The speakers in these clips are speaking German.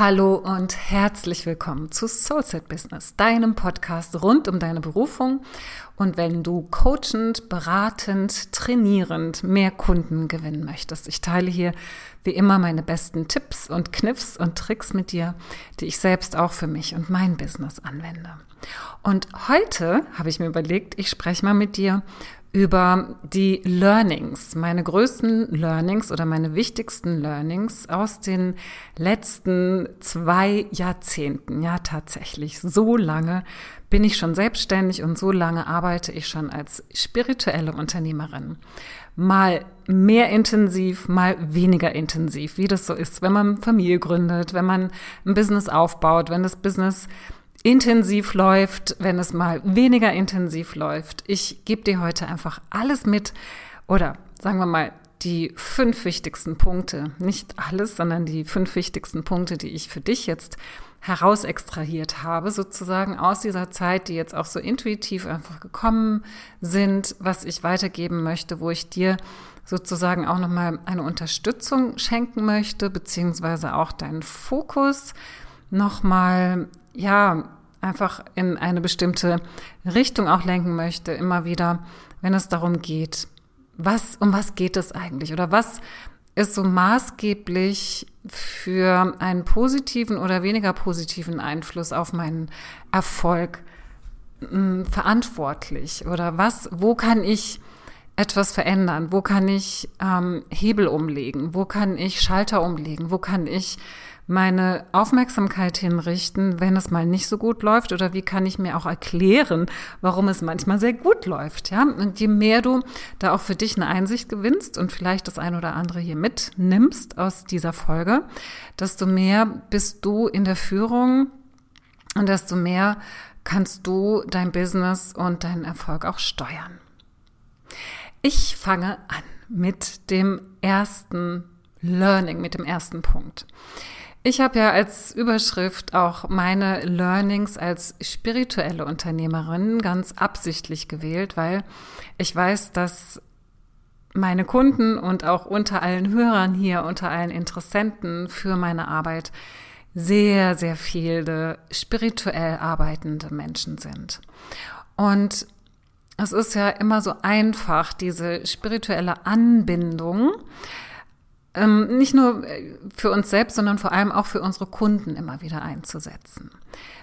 Hallo und herzlich willkommen zu Soulset Business, deinem Podcast rund um deine Berufung. Und wenn du coachend, beratend, trainierend mehr Kunden gewinnen möchtest, ich teile hier wie immer meine besten Tipps und Kniffs und Tricks mit dir, die ich selbst auch für mich und mein Business anwende. Und heute habe ich mir überlegt, ich spreche mal mit dir über die Learnings, meine größten Learnings oder meine wichtigsten Learnings aus den letzten zwei Jahrzehnten. Ja, tatsächlich. So lange bin ich schon selbstständig und so lange arbeite ich schon als spirituelle Unternehmerin. Mal mehr intensiv, mal weniger intensiv, wie das so ist, wenn man Familie gründet, wenn man ein Business aufbaut, wenn das Business intensiv läuft, wenn es mal weniger intensiv läuft. Ich gebe dir heute einfach alles mit oder sagen wir mal die fünf wichtigsten Punkte, nicht alles, sondern die fünf wichtigsten Punkte, die ich für dich jetzt herausextrahiert habe, sozusagen aus dieser Zeit, die jetzt auch so intuitiv einfach gekommen sind, was ich weitergeben möchte, wo ich dir sozusagen auch nochmal eine Unterstützung schenken möchte, beziehungsweise auch deinen Fokus nochmal ja, einfach in eine bestimmte Richtung auch lenken möchte, immer wieder, wenn es darum geht, was, um was geht es eigentlich? Oder was ist so maßgeblich für einen positiven oder weniger positiven Einfluss auf meinen Erfolg mh, hm, verantwortlich? Oder was, wo kann ich etwas verändern, wo kann ich ähm, Hebel umlegen, wo kann ich Schalter umlegen, wo kann ich meine Aufmerksamkeit hinrichten, wenn es mal nicht so gut läuft oder wie kann ich mir auch erklären, warum es manchmal sehr gut läuft, ja? Und je mehr du da auch für dich eine Einsicht gewinnst und vielleicht das ein oder andere hier mitnimmst aus dieser Folge, desto mehr bist du in der Führung und desto mehr kannst du dein Business und deinen Erfolg auch steuern. Ich fange an mit dem ersten Learning, mit dem ersten Punkt. Ich habe ja als Überschrift auch meine Learnings als spirituelle Unternehmerin ganz absichtlich gewählt, weil ich weiß, dass meine Kunden und auch unter allen Hörern hier, unter allen Interessenten für meine Arbeit sehr, sehr viele spirituell arbeitende Menschen sind. Und es ist ja immer so einfach, diese spirituelle Anbindung ähm, nicht nur äh, für uns selbst, sondern vor allem auch für unsere Kunden immer wieder einzusetzen.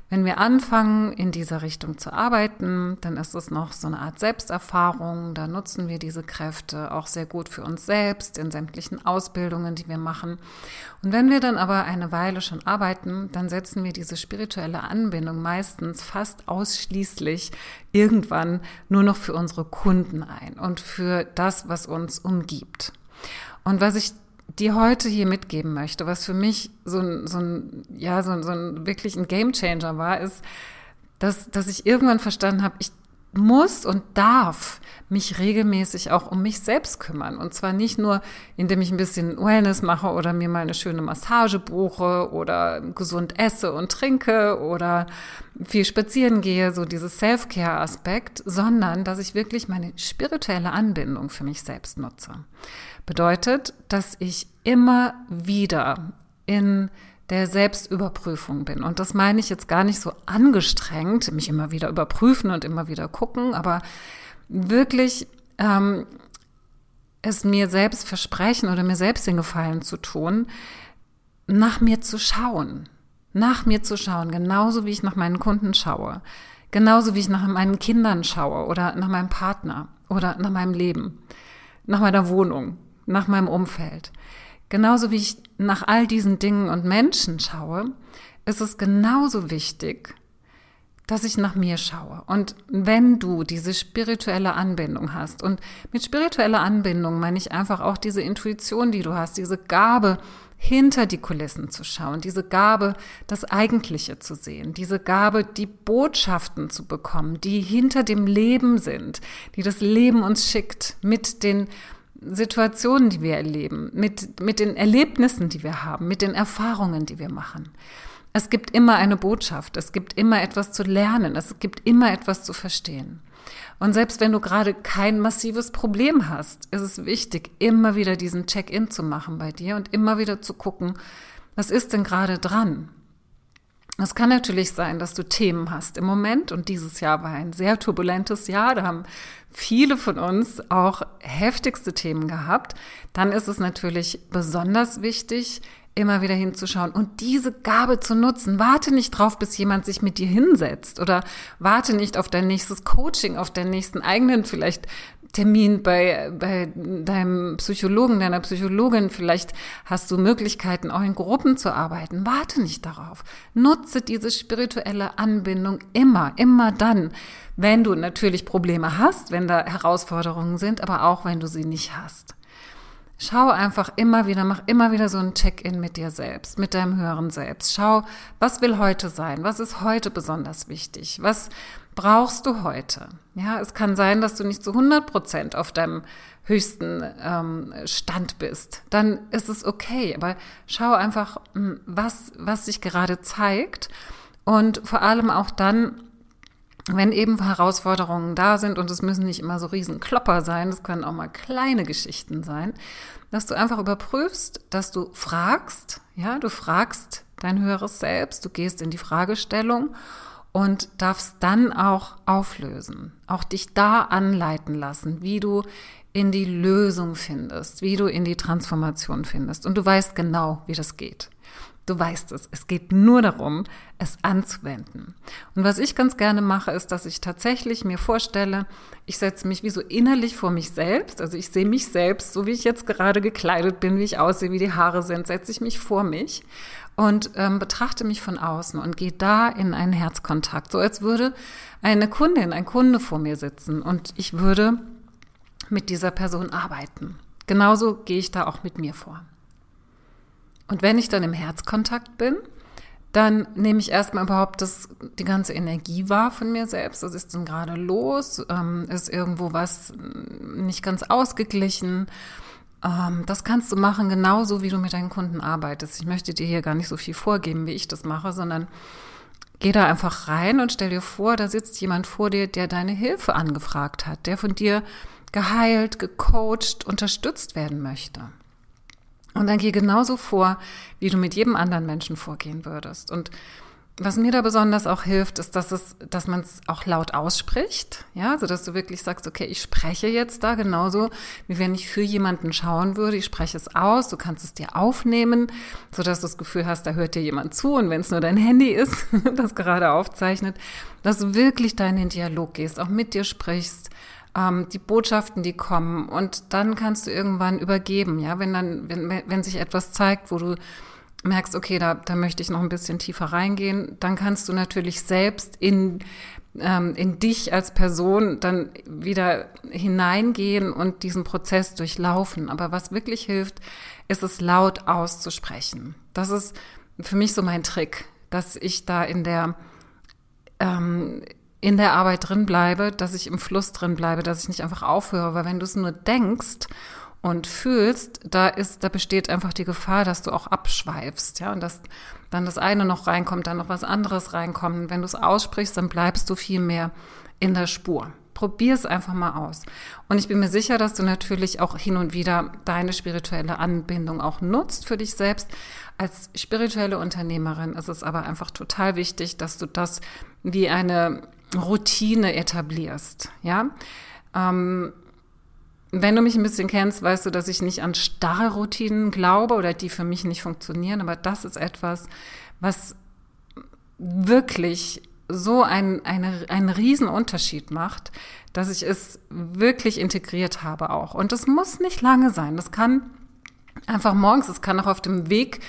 Wenn wir anfangen, in dieser Richtung zu arbeiten, dann ist es noch so eine Art Selbsterfahrung. Da nutzen wir diese Kräfte auch sehr gut für uns selbst in sämtlichen Ausbildungen, die wir machen. Und wenn wir dann aber eine Weile schon arbeiten, dann setzen wir diese spirituelle Anbindung meistens fast ausschließlich irgendwann nur noch für unsere Kunden ein und für das, was uns umgibt. Und was ich dir heute hier mitgeben möchte, was für mich so ein, so ein ja, so ein, so ein wirklich ein Gamechanger war, ist, dass, dass ich irgendwann verstanden habe, ich muss und darf mich regelmäßig auch um mich selbst kümmern. Und zwar nicht nur, indem ich ein bisschen Wellness mache oder mir mal eine schöne Massage buche oder gesund esse und trinke oder viel spazieren gehe, so dieses Self-Care-Aspekt, sondern dass ich wirklich meine spirituelle Anbindung für mich selbst nutze. Bedeutet, dass ich immer wieder in der Selbstüberprüfung bin. Und das meine ich jetzt gar nicht so angestrengt, mich immer wieder überprüfen und immer wieder gucken, aber wirklich ähm, es mir selbst versprechen oder mir selbst den Gefallen zu tun, nach mir zu schauen. Nach mir zu schauen, genauso wie ich nach meinen Kunden schaue. Genauso wie ich nach meinen Kindern schaue oder nach meinem Partner oder nach meinem Leben, nach meiner Wohnung nach meinem Umfeld. Genauso wie ich nach all diesen Dingen und Menschen schaue, ist es genauso wichtig, dass ich nach mir schaue. Und wenn du diese spirituelle Anbindung hast, und mit spiritueller Anbindung meine ich einfach auch diese Intuition, die du hast, diese Gabe, hinter die Kulissen zu schauen, diese Gabe, das Eigentliche zu sehen, diese Gabe, die Botschaften zu bekommen, die hinter dem Leben sind, die das Leben uns schickt mit den Situationen, die wir erleben, mit, mit den Erlebnissen, die wir haben, mit den Erfahrungen, die wir machen. Es gibt immer eine Botschaft, es gibt immer etwas zu lernen, es gibt immer etwas zu verstehen. Und selbst wenn du gerade kein massives Problem hast, ist es wichtig, immer wieder diesen Check-in zu machen bei dir und immer wieder zu gucken, Was ist denn gerade dran? Es kann natürlich sein, dass du Themen hast im Moment und dieses Jahr war ein sehr turbulentes Jahr. Da haben viele von uns auch heftigste Themen gehabt. Dann ist es natürlich besonders wichtig, immer wieder hinzuschauen und diese Gabe zu nutzen. Warte nicht drauf, bis jemand sich mit dir hinsetzt oder warte nicht auf dein nächstes Coaching, auf deinen nächsten eigenen vielleicht Termin bei, bei deinem Psychologen, deiner Psychologin. Vielleicht hast du Möglichkeiten, auch in Gruppen zu arbeiten. Warte nicht darauf. Nutze diese spirituelle Anbindung immer, immer dann, wenn du natürlich Probleme hast, wenn da Herausforderungen sind, aber auch wenn du sie nicht hast. Schau einfach immer wieder, mach immer wieder so ein Check-in mit dir selbst, mit deinem höheren Selbst. Schau, was will heute sein? Was ist heute besonders wichtig? Was brauchst du heute? Ja, es kann sein, dass du nicht zu 100 Prozent auf deinem höchsten ähm, Stand bist. Dann ist es okay. Aber schau einfach, hm, was, was sich gerade zeigt. Und vor allem auch dann, wenn eben Herausforderungen da sind und es müssen nicht immer so riesen Klopper sein, es können auch mal kleine Geschichten sein, dass du einfach überprüfst, dass du fragst, ja, du fragst dein höheres Selbst, du gehst in die Fragestellung und darfst dann auch auflösen, auch dich da anleiten lassen, wie du in die Lösung findest, wie du in die Transformation findest und du weißt genau, wie das geht. Du weißt es. Es geht nur darum, es anzuwenden. Und was ich ganz gerne mache, ist, dass ich tatsächlich mir vorstelle, ich setze mich wie so innerlich vor mich selbst. Also ich sehe mich selbst, so wie ich jetzt gerade gekleidet bin, wie ich aussehe, wie die Haare sind, setze ich mich vor mich und ähm, betrachte mich von außen und gehe da in einen Herzkontakt. So als würde eine Kundin, ein Kunde vor mir sitzen und ich würde mit dieser Person arbeiten. Genauso gehe ich da auch mit mir vor. Und wenn ich dann im Herzkontakt bin, dann nehme ich erstmal überhaupt das, die ganze Energie wahr von mir selbst. Was ist denn gerade los? Ähm, ist irgendwo was nicht ganz ausgeglichen? Ähm, das kannst du machen, genauso wie du mit deinen Kunden arbeitest. Ich möchte dir hier gar nicht so viel vorgeben, wie ich das mache, sondern geh da einfach rein und stell dir vor, da sitzt jemand vor dir, der deine Hilfe angefragt hat, der von dir geheilt, gecoacht, unterstützt werden möchte. Und dann geh genauso vor, wie du mit jedem anderen Menschen vorgehen würdest. Und was mir da besonders auch hilft, ist, dass es, dass man es auch laut ausspricht, ja, so dass du wirklich sagst, okay, ich spreche jetzt da genauso, wie wenn ich für jemanden schauen würde. Ich spreche es aus, du kannst es dir aufnehmen, so dass du das Gefühl hast, da hört dir jemand zu und wenn es nur dein Handy ist, das gerade aufzeichnet, dass du wirklich da in den Dialog gehst, auch mit dir sprichst, ähm, die Botschaften, die kommen. Und dann kannst du irgendwann übergeben, ja, wenn dann, wenn, wenn sich etwas zeigt, wo du merkst, okay, da, da möchte ich noch ein bisschen tiefer reingehen, dann kannst du natürlich selbst in, ähm, in dich als Person dann wieder hineingehen und diesen Prozess durchlaufen. Aber was wirklich hilft, ist es laut auszusprechen. Das ist für mich so mein Trick, dass ich da in der ähm, in der Arbeit drin bleibe, dass ich im Fluss drin bleibe, dass ich nicht einfach aufhöre, weil wenn du es nur denkst und fühlst, da ist, da besteht einfach die Gefahr, dass du auch abschweifst, ja, und dass dann das eine noch reinkommt, dann noch was anderes reinkommt. Wenn du es aussprichst, dann bleibst du viel mehr in der Spur. Probier es einfach mal aus. Und ich bin mir sicher, dass du natürlich auch hin und wieder deine spirituelle Anbindung auch nutzt für dich selbst. Als spirituelle Unternehmerin ist es aber einfach total wichtig, dass du das wie eine Routine etablierst. Ja, ähm, wenn du mich ein bisschen kennst, weißt du, dass ich nicht an starre Routinen glaube oder die für mich nicht funktionieren. Aber das ist etwas, was wirklich so ein, eine, einen riesen Unterschied macht, dass ich es wirklich integriert habe auch. Und das muss nicht lange sein. Das kann einfach morgens, es kann auch auf dem Weg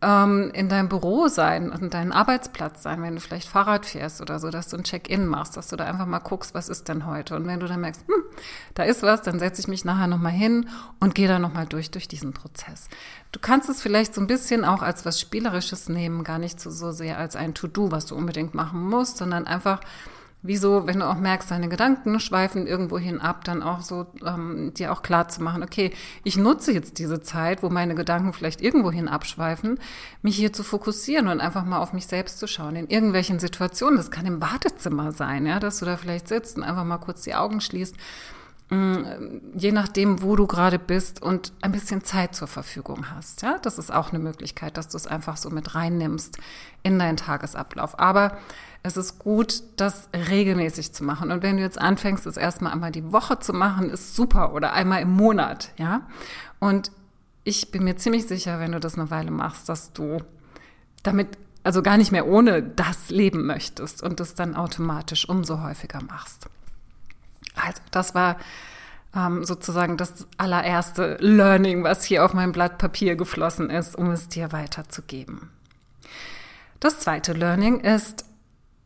ähm, in deinem Büro sein und dein Arbeitsplatz sein, wenn du vielleicht Fahrrad fährst oder so, dass du ein Check-in machst, dass du da einfach mal guckst, was ist denn heute? Und wenn du dann merkst, hm, da ist was, dann setze ich mich nachher nochmal hin und gehe da nochmal durch, durch diesen Prozess. Du kannst es vielleicht so ein bisschen auch als was Spielerisches nehmen, gar nicht so, so sehr als ein To-Do, was du unbedingt machen musst, sondern einfach wieso, wenn du auch merkst, deine Gedanken schweifen irgendwohin ab, dann auch so ähm, dir auch klar zu machen, okay, ich nutze jetzt diese Zeit, wo meine Gedanken vielleicht irgendwohin abschweifen, mich hier zu fokussieren und einfach mal auf mich selbst zu schauen. In irgendwelchen Situationen, das kann im Badezimmer sein, ja, dass du da vielleicht sitzt und einfach mal kurz die Augen schließt je nachdem, wo du gerade bist und ein bisschen Zeit zur Verfügung hast. Ja, das ist auch eine Möglichkeit, dass du es einfach so mit reinnimmst in deinen Tagesablauf. Aber es ist gut, das regelmäßig zu machen. Und wenn du jetzt anfängst, es erstmal einmal die Woche zu machen, ist super oder einmal im Monat, ja. Und ich bin mir ziemlich sicher, wenn du das eine Weile machst, dass du damit also gar nicht mehr ohne das leben möchtest und das dann automatisch umso häufiger machst. Also das war ähm, sozusagen das allererste Learning, was hier auf mein Blatt Papier geflossen ist, um es dir weiterzugeben. Das zweite Learning ist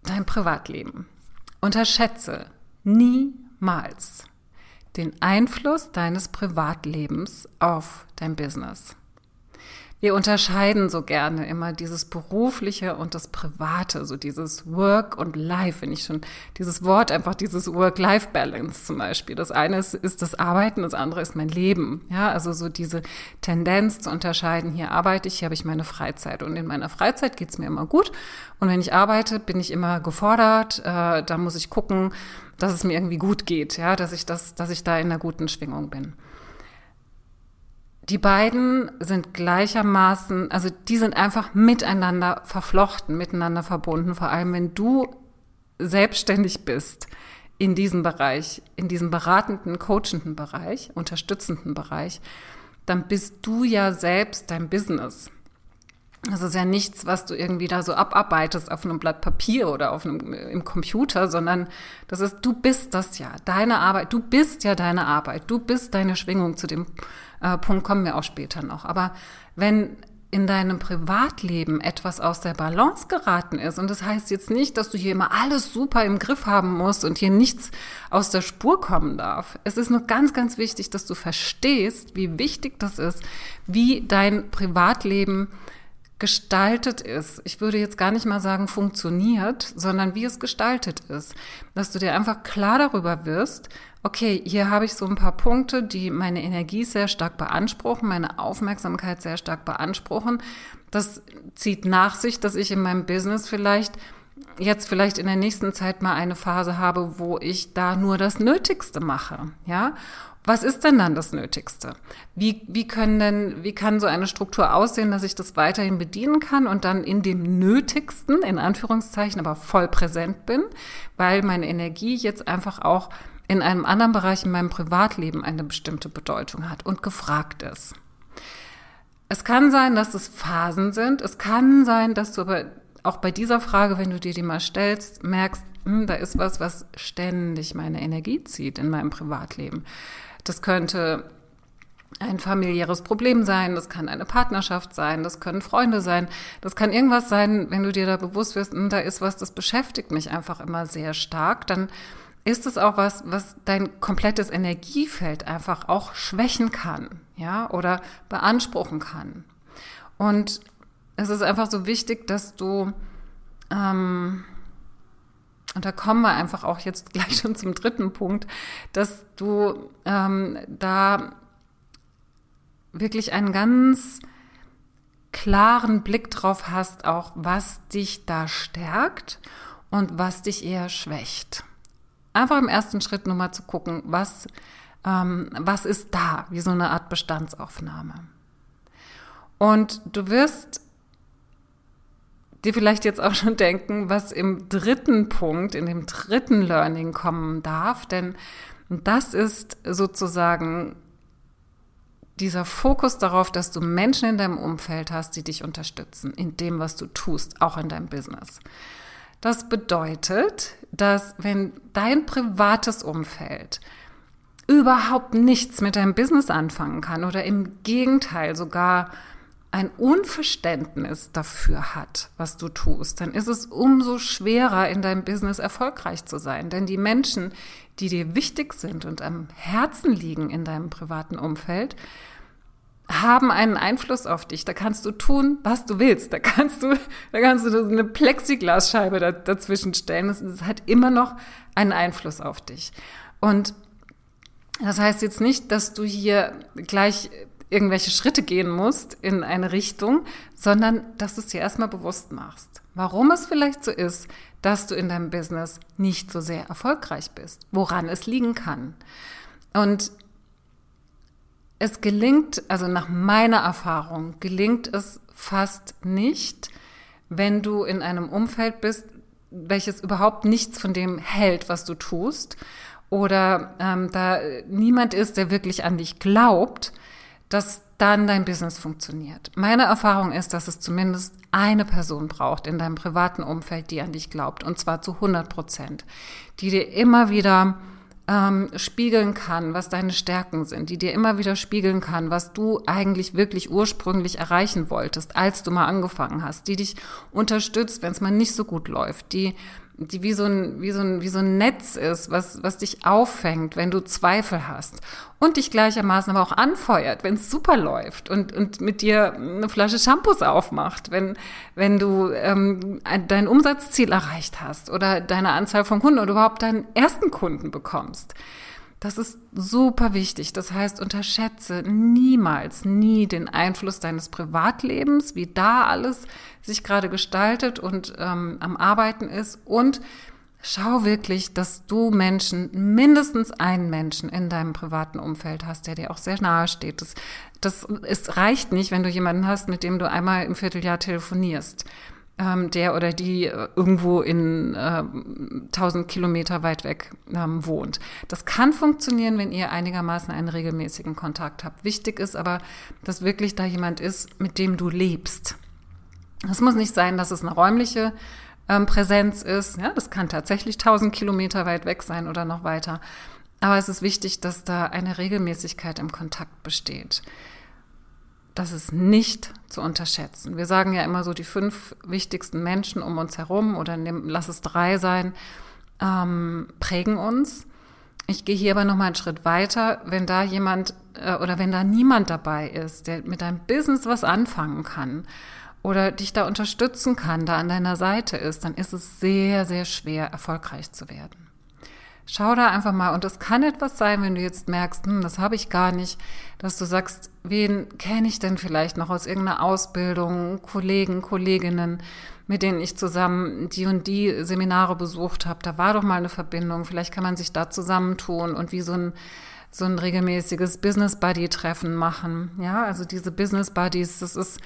dein Privatleben. Unterschätze niemals den Einfluss deines Privatlebens auf dein Business. Wir unterscheiden so gerne immer dieses berufliche und das private, so dieses Work und Life, wenn ich schon dieses Wort einfach dieses Work-Life-Balance zum Beispiel. Das eine ist, ist das Arbeiten, das andere ist mein Leben. Ja, also so diese Tendenz zu unterscheiden, hier arbeite ich, hier habe ich meine Freizeit und in meiner Freizeit geht's mir immer gut und wenn ich arbeite, bin ich immer gefordert, äh, da muss ich gucken, dass es mir irgendwie gut geht, ja, dass ich das, dass ich da in einer guten Schwingung bin. Die beiden sind gleichermaßen, also die sind einfach miteinander verflochten, miteinander verbunden, vor allem wenn du selbstständig bist in diesem Bereich, in diesem beratenden, coachenden Bereich, unterstützenden Bereich, dann bist du ja selbst dein Business. Das ist ja nichts, was du irgendwie da so abarbeitest auf einem Blatt Papier oder auf einem, im Computer, sondern das ist, du bist das ja, deine Arbeit, du bist ja deine Arbeit, du bist deine Schwingung, zu dem äh, Punkt kommen wir auch später noch. Aber wenn in deinem Privatleben etwas aus der Balance geraten ist. Und das heißt jetzt nicht, dass du hier immer alles super im Griff haben musst und hier nichts aus der Spur kommen darf. Es ist nur ganz, ganz wichtig, dass du verstehst, wie wichtig das ist, wie dein Privatleben gestaltet ist. Ich würde jetzt gar nicht mal sagen funktioniert, sondern wie es gestaltet ist. Dass du dir einfach klar darüber wirst, okay, hier habe ich so ein paar Punkte, die meine Energie sehr stark beanspruchen, meine Aufmerksamkeit sehr stark beanspruchen. Das zieht nach sich, dass ich in meinem Business vielleicht jetzt vielleicht in der nächsten Zeit mal eine Phase habe, wo ich da nur das Nötigste mache, ja? Was ist denn dann das Nötigste? Wie, wie können denn, wie kann so eine Struktur aussehen, dass ich das weiterhin bedienen kann und dann in dem Nötigsten, in Anführungszeichen, aber voll präsent bin, weil meine Energie jetzt einfach auch in einem anderen Bereich in meinem Privatleben eine bestimmte Bedeutung hat und gefragt ist. Es kann sein, dass es Phasen sind. Es kann sein, dass du aber auch bei dieser Frage, wenn du dir die mal stellst, merkst, hm, da ist was, was ständig meine Energie zieht in meinem Privatleben. Das könnte ein familiäres Problem sein, das kann eine Partnerschaft sein, das können Freunde sein, das kann irgendwas sein, wenn du dir da bewusst wirst, hm, da ist was, das beschäftigt mich einfach immer sehr stark, dann ist es auch was, was dein komplettes Energiefeld einfach auch schwächen kann, ja, oder beanspruchen kann. Und es ist einfach so wichtig, dass du ähm, und da kommen wir einfach auch jetzt gleich schon zum dritten Punkt, dass du ähm, da wirklich einen ganz klaren Blick drauf hast, auch was dich da stärkt und was dich eher schwächt. Einfach im ersten Schritt nur mal zu gucken, was, ähm, was ist da, wie so eine Art Bestandsaufnahme. Und du wirst dir vielleicht jetzt auch schon denken, was im dritten Punkt, in dem dritten Learning kommen darf, denn das ist sozusagen dieser Fokus darauf, dass du Menschen in deinem Umfeld hast, die dich unterstützen in dem, was du tust, auch in deinem Business. Das bedeutet, dass wenn dein privates Umfeld überhaupt nichts mit deinem Business anfangen kann oder im Gegenteil sogar ein Unverständnis dafür hat, was du tust, dann ist es umso schwerer, in deinem Business erfolgreich zu sein. Denn die Menschen, die dir wichtig sind und am Herzen liegen in deinem privaten Umfeld, haben einen Einfluss auf dich. Da kannst du tun, was du willst. Da kannst du, da kannst du eine Plexiglasscheibe dazwischen stellen. Es hat immer noch einen Einfluss auf dich. Und das heißt jetzt nicht, dass du hier gleich irgendwelche Schritte gehen musst in eine Richtung, sondern dass du es dir erstmal bewusst machst. Warum es vielleicht so ist, dass du in deinem Business nicht so sehr erfolgreich bist, woran es liegen kann. Und es gelingt, also nach meiner Erfahrung, gelingt es fast nicht, wenn du in einem Umfeld bist, welches überhaupt nichts von dem hält, was du tust, oder ähm, da niemand ist, der wirklich an dich glaubt, dass dann dein Business funktioniert. Meine Erfahrung ist, dass es zumindest eine Person braucht in deinem privaten Umfeld, die an dich glaubt, und zwar zu 100 Prozent, die dir immer wieder ähm, spiegeln kann, was deine Stärken sind, die dir immer wieder spiegeln kann, was du eigentlich wirklich ursprünglich erreichen wolltest, als du mal angefangen hast, die dich unterstützt, wenn es mal nicht so gut läuft, die die wie so ein, wie so ein, wie so ein Netz ist, was, was dich auffängt, wenn du Zweifel hast und dich gleichermaßen aber auch anfeuert, wenn es super läuft und, und mit dir eine Flasche Shampoos aufmacht, wenn, wenn du ähm, dein Umsatzziel erreicht hast oder deine Anzahl von Kunden oder überhaupt deinen ersten Kunden bekommst. Das ist super wichtig. Das heißt, unterschätze niemals, nie den Einfluss deines Privatlebens, wie da alles sich gerade gestaltet und ähm, am Arbeiten ist. Und schau wirklich, dass du Menschen, mindestens einen Menschen in deinem privaten Umfeld hast, der dir auch sehr nahe steht. Das, das es reicht nicht, wenn du jemanden hast, mit dem du einmal im Vierteljahr telefonierst ähm, der oder die äh, irgendwo in äh, 1000 Kilometer weit weg ähm, wohnt. Das kann funktionieren, wenn ihr einigermaßen einen regelmäßigen Kontakt habt. Wichtig ist aber, dass wirklich da jemand ist, mit dem du lebst. Es muss nicht sein, dass es eine räumliche ähm, Präsenz ist. Ja, das kann tatsächlich 1000 Kilometer weit weg sein oder noch weiter. Aber es ist wichtig, dass da eine Regelmäßigkeit im Kontakt besteht das ist nicht zu unterschätzen. Wir sagen ja immer so, die fünf wichtigsten Menschen um uns herum oder nehm, lass es drei sein, ähm, prägen uns. Ich gehe hier aber noch mal einen Schritt weiter. Wenn da jemand äh, oder wenn da niemand dabei ist, der mit deinem Business was anfangen kann oder dich da unterstützen kann, da an deiner Seite ist, dann ist es sehr, sehr schwer, erfolgreich zu werden. Schau da einfach mal. Und es kann etwas sein, wenn du jetzt merkst, hm, das habe ich gar nicht, dass du sagst, wen kenne ich denn vielleicht noch aus irgendeiner Ausbildung, Kollegen, Kolleginnen, mit denen ich zusammen die und die Seminare besucht habe. Da war doch mal eine Verbindung. Vielleicht kann man sich da zusammentun und wie so ein so ein regelmäßiges Business Buddy Treffen machen. Ja, also diese Business Buddies, das ist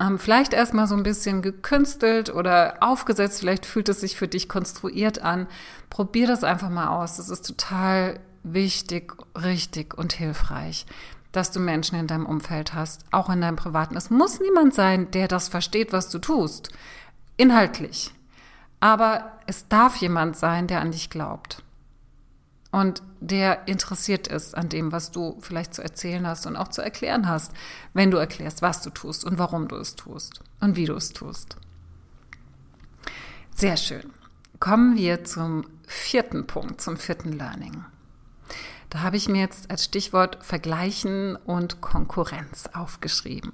ähm, vielleicht erstmal so ein bisschen gekünstelt oder aufgesetzt, vielleicht fühlt es sich für dich konstruiert an. Probier das einfach mal aus. Das ist total wichtig, richtig und hilfreich, dass du Menschen in deinem Umfeld hast, auch in deinem privaten. Es muss niemand sein, der das versteht, was du tust, inhaltlich. Aber es darf jemand sein, der an dich glaubt und der interessiert ist an dem, was du vielleicht zu erzählen hast und auch zu erklären hast, wenn du erklärst, was du tust und warum du es tust und wie du es tust. Sehr schön. Kommen wir zum vierten Punkt, zum vierten Learning. Da habe ich mir jetzt als Stichwort Vergleichen und Konkurrenz aufgeschrieben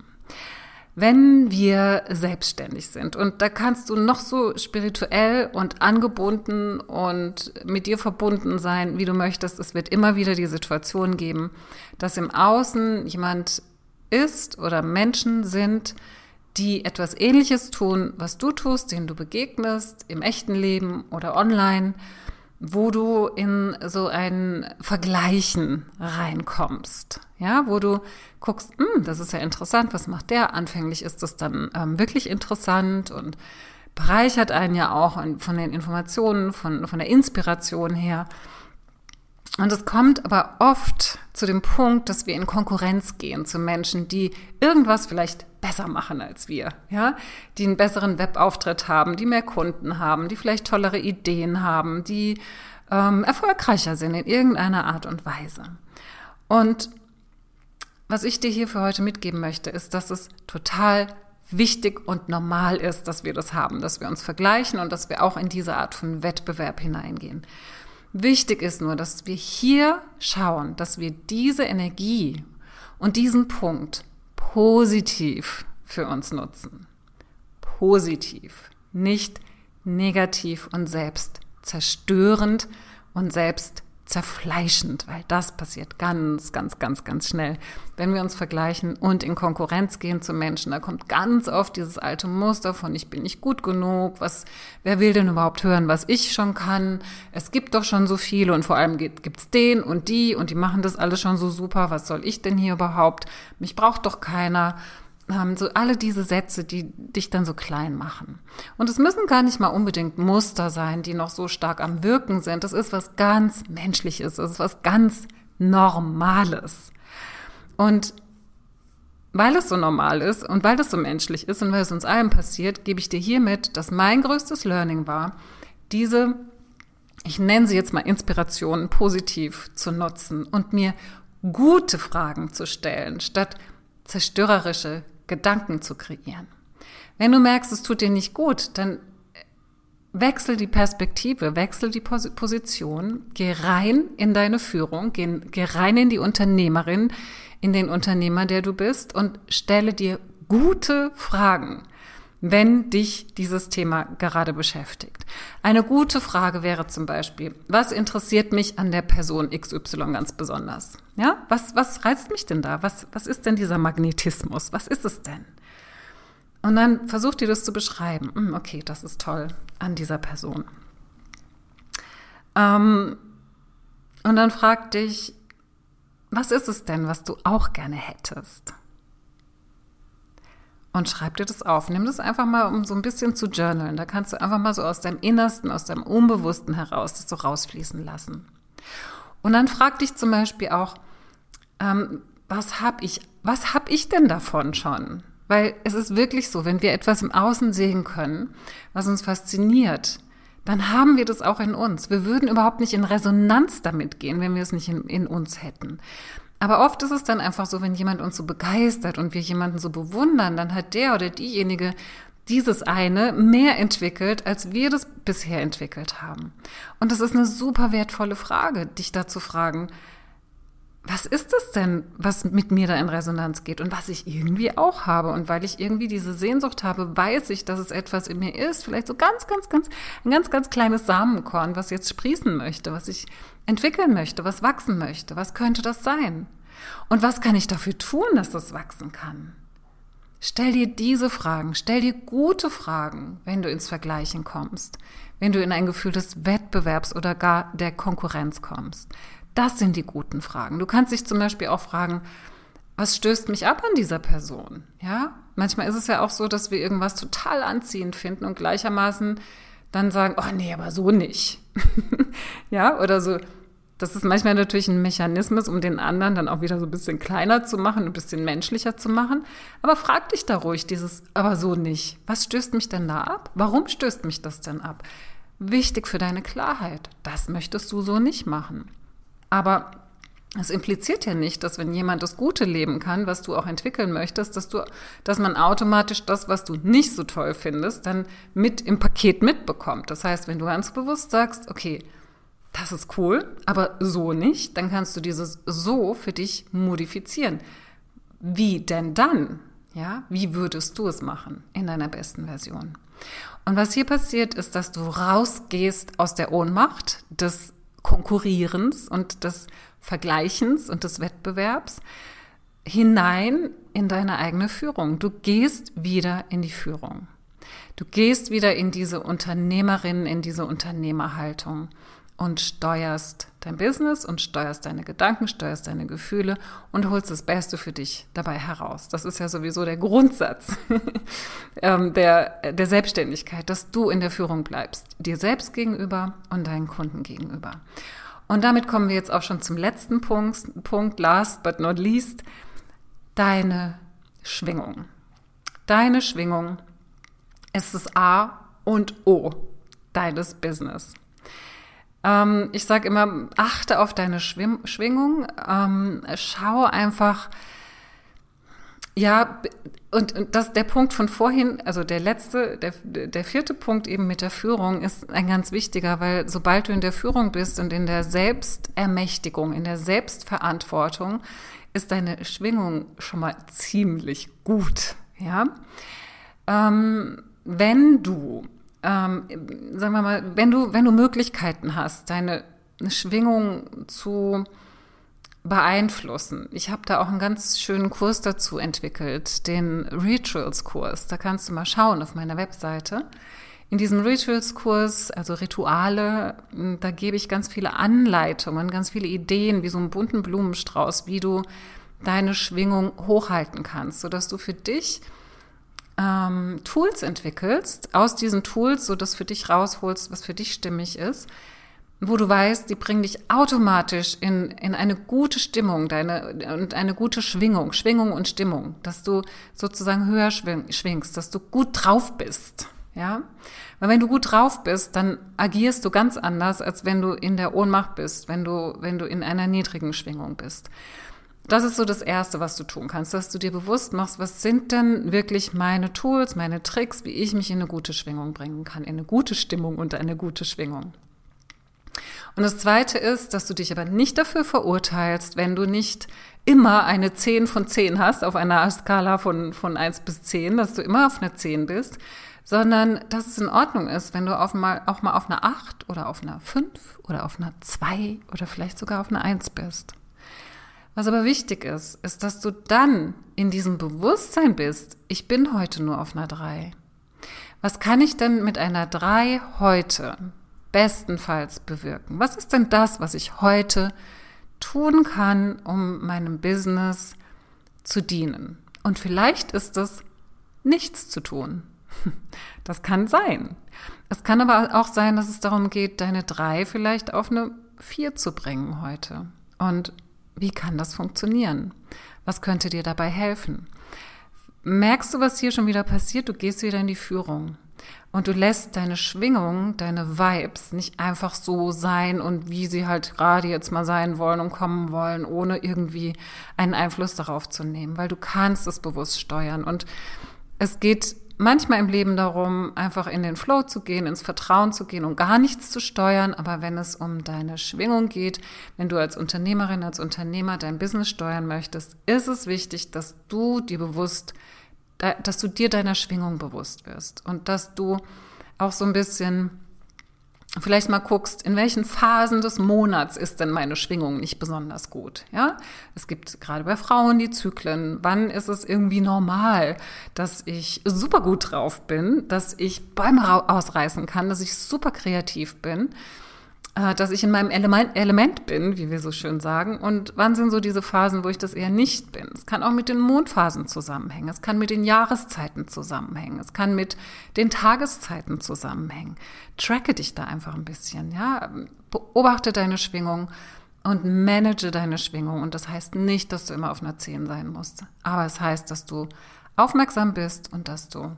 wenn wir selbstständig sind. Und da kannst du noch so spirituell und angebunden und mit dir verbunden sein, wie du möchtest. Es wird immer wieder die Situation geben, dass im Außen jemand ist oder Menschen sind, die etwas Ähnliches tun, was du tust, denen du begegnest, im echten Leben oder online wo du in so ein Vergleichen reinkommst, ja, wo du guckst, hm, das ist ja interessant, was macht der? Anfänglich ist das dann ähm, wirklich interessant und bereichert einen ja auch von den Informationen, von, von der Inspiration her. Und es kommt aber oft zu dem Punkt, dass wir in Konkurrenz gehen zu Menschen, die irgendwas vielleicht besser machen als wir, ja, die einen besseren Webauftritt haben, die mehr Kunden haben, die vielleicht tollere Ideen haben, die ähm, erfolgreicher sind in irgendeiner Art und Weise. Und was ich dir hier für heute mitgeben möchte, ist, dass es total wichtig und normal ist, dass wir das haben, dass wir uns vergleichen und dass wir auch in diese Art von Wettbewerb hineingehen. Wichtig ist nur, dass wir hier schauen, dass wir diese Energie und diesen Punkt positiv für uns nutzen. Positiv, nicht negativ und selbst zerstörend und selbst zerfleischend, weil das passiert ganz, ganz, ganz, ganz schnell. Wenn wir uns vergleichen und in Konkurrenz gehen zu Menschen, da kommt ganz oft dieses alte Muster von ich bin nicht gut genug, was, wer will denn überhaupt hören, was ich schon kann? Es gibt doch schon so viele und vor allem gibt es den und die und die machen das alles schon so super, was soll ich denn hier überhaupt? Mich braucht doch keiner ähm, so alle diese Sätze, die dich dann so klein machen. Und es müssen gar nicht mal unbedingt Muster sein, die noch so stark am Wirken sind. Das ist was ganz Menschliches, das ist was ganz Normales. Und weil es so normal ist und weil es so menschlich ist und weil es uns allen passiert, gebe ich dir hiermit, dass mein größtes Learning war, diese, ich nenne sie jetzt mal Inspirationen positiv zu nutzen und mir gute Fragen zu stellen, statt zerstörerische, Gedanken zu kreieren. Wenn du merkst, es tut dir nicht gut, dann wechsel die Perspektive, wechsel die Position, geh rein in deine Führung, geh, geh rein in die Unternehmerin, in den Unternehmer, der du bist und stelle dir gute Fragen, wenn dich dieses Thema gerade beschäftigt. Eine gute Frage wäre zum Beispiel, was interessiert mich an der Person XY ganz besonders? Ja, was, was reizt mich denn da? Was, was ist denn dieser Magnetismus? Was ist es denn? Und dann versuch dir das zu beschreiben. Hm, okay, das ist toll an dieser Person. Ähm, und dann frag dich, was ist es denn, was du auch gerne hättest? Und schreib dir das auf. Nimm das einfach mal, um so ein bisschen zu journalen. Da kannst du einfach mal so aus deinem Innersten, aus deinem Unbewussten heraus das so rausfließen lassen. Und dann frag dich zum Beispiel auch, ähm, was habe ich, was habe ich denn davon schon? Weil es ist wirklich so, wenn wir etwas im Außen sehen können, was uns fasziniert, dann haben wir das auch in uns. Wir würden überhaupt nicht in Resonanz damit gehen, wenn wir es nicht in, in, uns hätten. Aber oft ist es dann einfach so, wenn jemand uns so begeistert und wir jemanden so bewundern, dann hat der oder diejenige dieses eine mehr entwickelt, als wir das bisher entwickelt haben. Und das ist eine super wertvolle Frage, dich da zu fragen, was ist es denn, was mit mir da in Resonanz geht und was ich irgendwie auch habe? Und weil ich irgendwie diese Sehnsucht habe, weiß ich, dass es etwas in mir ist, vielleicht so ganz, ganz, ganz, ein ganz, ganz kleines Samenkorn, was jetzt sprießen möchte, was ich entwickeln möchte, was wachsen möchte. Was könnte das sein? Und was kann ich dafür tun, dass das wachsen kann? Stell dir diese Fragen, stell dir gute Fragen, wenn du ins Vergleichen kommst, wenn du in ein Gefühl des Wettbewerbs oder gar der Konkurrenz kommst. Das sind die guten Fragen. Du kannst dich zum Beispiel auch fragen, was stößt mich ab an dieser Person? Ja, manchmal ist es ja auch so, dass wir irgendwas total anziehend finden und gleichermaßen dann sagen, oh nee, aber so nicht. ja, oder so. Das ist manchmal natürlich ein Mechanismus, um den anderen dann auch wieder so ein bisschen kleiner zu machen, ein bisschen menschlicher zu machen. Aber frag dich da ruhig dieses, aber so nicht. Was stößt mich denn da ab? Warum stößt mich das denn ab? Wichtig für deine Klarheit. Das möchtest du so nicht machen. Aber es impliziert ja nicht, dass wenn jemand das Gute leben kann, was du auch entwickeln möchtest, dass du, dass man automatisch das, was du nicht so toll findest, dann mit im Paket mitbekommt. Das heißt, wenn du ganz bewusst sagst, okay, das ist cool, aber so nicht, dann kannst du dieses so für dich modifizieren. Wie denn dann? Ja, wie würdest du es machen in deiner besten Version? Und was hier passiert, ist, dass du rausgehst aus der Ohnmacht des Konkurrierens und des Vergleichens und des Wettbewerbs hinein in deine eigene Führung. Du gehst wieder in die Führung. Du gehst wieder in diese Unternehmerin, in diese Unternehmerhaltung und steuerst dein Business und steuerst deine Gedanken, steuerst deine Gefühle und holst das Beste für dich dabei heraus. Das ist ja sowieso der Grundsatz ähm, der, der Selbstständigkeit, dass du in der Führung bleibst, dir selbst gegenüber und deinen Kunden gegenüber. Und damit kommen wir jetzt auch schon zum letzten Punkt, Punkt last but not least, deine Schwingung. Deine Schwingung ist das A und O deines Business. Ähm, ich sage immer, achte auf deine Schwim Schwingung, ähm, schau einfach, ja, und, und das, der Punkt von vorhin, also der letzte, der, der vierte Punkt eben mit der Führung ist ein ganz wichtiger, weil sobald du in der Führung bist und in der Selbstermächtigung, in der Selbstverantwortung, ist deine Schwingung schon mal ziemlich gut, ja. Ähm, wenn du ähm, sagen wir mal, wenn du, wenn du Möglichkeiten hast, deine eine Schwingung zu beeinflussen. Ich habe da auch einen ganz schönen Kurs dazu entwickelt, den Rituals-Kurs. Da kannst du mal schauen auf meiner Webseite. In diesem Rituals-Kurs, also Rituale, da gebe ich ganz viele Anleitungen, ganz viele Ideen, wie so einen bunten Blumenstrauß, wie du deine Schwingung hochhalten kannst, sodass du für dich ähm, Tools entwickelst, aus diesen Tools, so dass für dich rausholst, was für dich stimmig ist, wo du weißt, die bringen dich automatisch in, in eine gute Stimmung, deine, und eine gute Schwingung, Schwingung und Stimmung, dass du sozusagen höher schwingst, dass du gut drauf bist. Ja, weil wenn du gut drauf bist, dann agierst du ganz anders, als wenn du in der Ohnmacht bist, wenn du, wenn du in einer niedrigen Schwingung bist. Das ist so das Erste, was du tun kannst, dass du dir bewusst machst, was sind denn wirklich meine Tools, meine Tricks, wie ich mich in eine gute Schwingung bringen kann, in eine gute Stimmung und eine gute Schwingung. Und das Zweite ist, dass du dich aber nicht dafür verurteilst, wenn du nicht immer eine 10 von 10 hast, auf einer Skala von, von 1 bis 10, dass du immer auf einer 10 bist, sondern dass es in Ordnung ist, wenn du auf mal, auch mal auf einer 8 oder auf einer 5 oder auf einer 2 oder vielleicht sogar auf einer 1 bist. Was aber wichtig ist, ist, dass du dann in diesem Bewusstsein bist, ich bin heute nur auf einer 3. Was kann ich denn mit einer 3 heute bestenfalls bewirken? Was ist denn das, was ich heute tun kann, um meinem Business zu dienen? Und vielleicht ist es nichts zu tun. Das kann sein. Es kann aber auch sein, dass es darum geht, deine drei vielleicht auf eine vier zu bringen heute. Und wie kann das funktionieren? Was könnte dir dabei helfen? Merkst du, was hier schon wieder passiert? Du gehst wieder in die Führung. Und du lässt deine Schwingung, deine Vibes nicht einfach so sein und wie sie halt gerade jetzt mal sein wollen und kommen wollen, ohne irgendwie einen Einfluss darauf zu nehmen, weil du kannst es bewusst steuern. Und es geht manchmal im Leben darum, einfach in den Flow zu gehen, ins Vertrauen zu gehen und gar nichts zu steuern. Aber wenn es um deine Schwingung geht, wenn du als Unternehmerin, als Unternehmer dein Business steuern möchtest, ist es wichtig, dass du dir bewusst dass du dir deiner Schwingung bewusst wirst und dass du auch so ein bisschen vielleicht mal guckst, in welchen Phasen des Monats ist denn meine Schwingung nicht besonders gut, ja? Es gibt gerade bei Frauen die Zyklen. Wann ist es irgendwie normal, dass ich super gut drauf bin, dass ich Bäume ausreißen kann, dass ich super kreativ bin? Äh, dass ich in meinem Element, Element bin, wie wir so schön sagen, und wann sind so diese Phasen, wo ich das eher nicht bin. Es kann auch mit den Mondphasen zusammenhängen, es kann mit den Jahreszeiten zusammenhängen, es kann mit den Tageszeiten zusammenhängen. Tracke dich da einfach ein bisschen, ja, beobachte deine Schwingung und manage deine Schwingung. Und das heißt nicht, dass du immer auf einer 10 sein musst, aber es heißt, dass du aufmerksam bist und dass du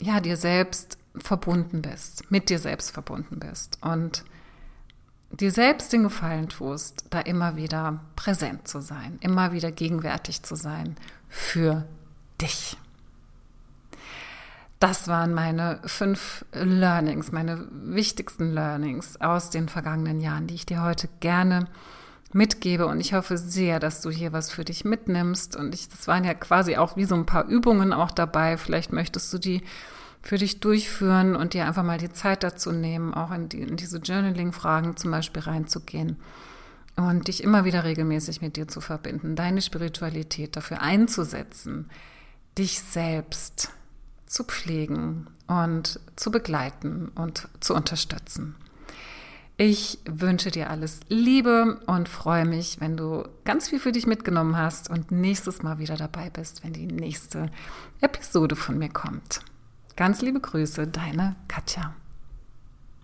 ja dir selbst verbunden bist, mit dir selbst verbunden bist und dir selbst den Gefallen tust, da immer wieder präsent zu sein, immer wieder gegenwärtig zu sein für dich. Das waren meine fünf Learnings, meine wichtigsten Learnings aus den vergangenen Jahren, die ich dir heute gerne mitgebe. Und ich hoffe sehr, dass du hier was für dich mitnimmst. Und ich, das waren ja quasi auch wie so ein paar Übungen auch dabei. Vielleicht möchtest du die für dich durchführen und dir einfach mal die Zeit dazu nehmen, auch in, die, in diese Journaling-Fragen zum Beispiel reinzugehen und dich immer wieder regelmäßig mit dir zu verbinden, deine Spiritualität dafür einzusetzen, dich selbst zu pflegen und zu begleiten und zu unterstützen. Ich wünsche dir alles Liebe und freue mich, wenn du ganz viel für dich mitgenommen hast und nächstes Mal wieder dabei bist, wenn die nächste Episode von mir kommt. Ganz liebe Grüße, deine Katja.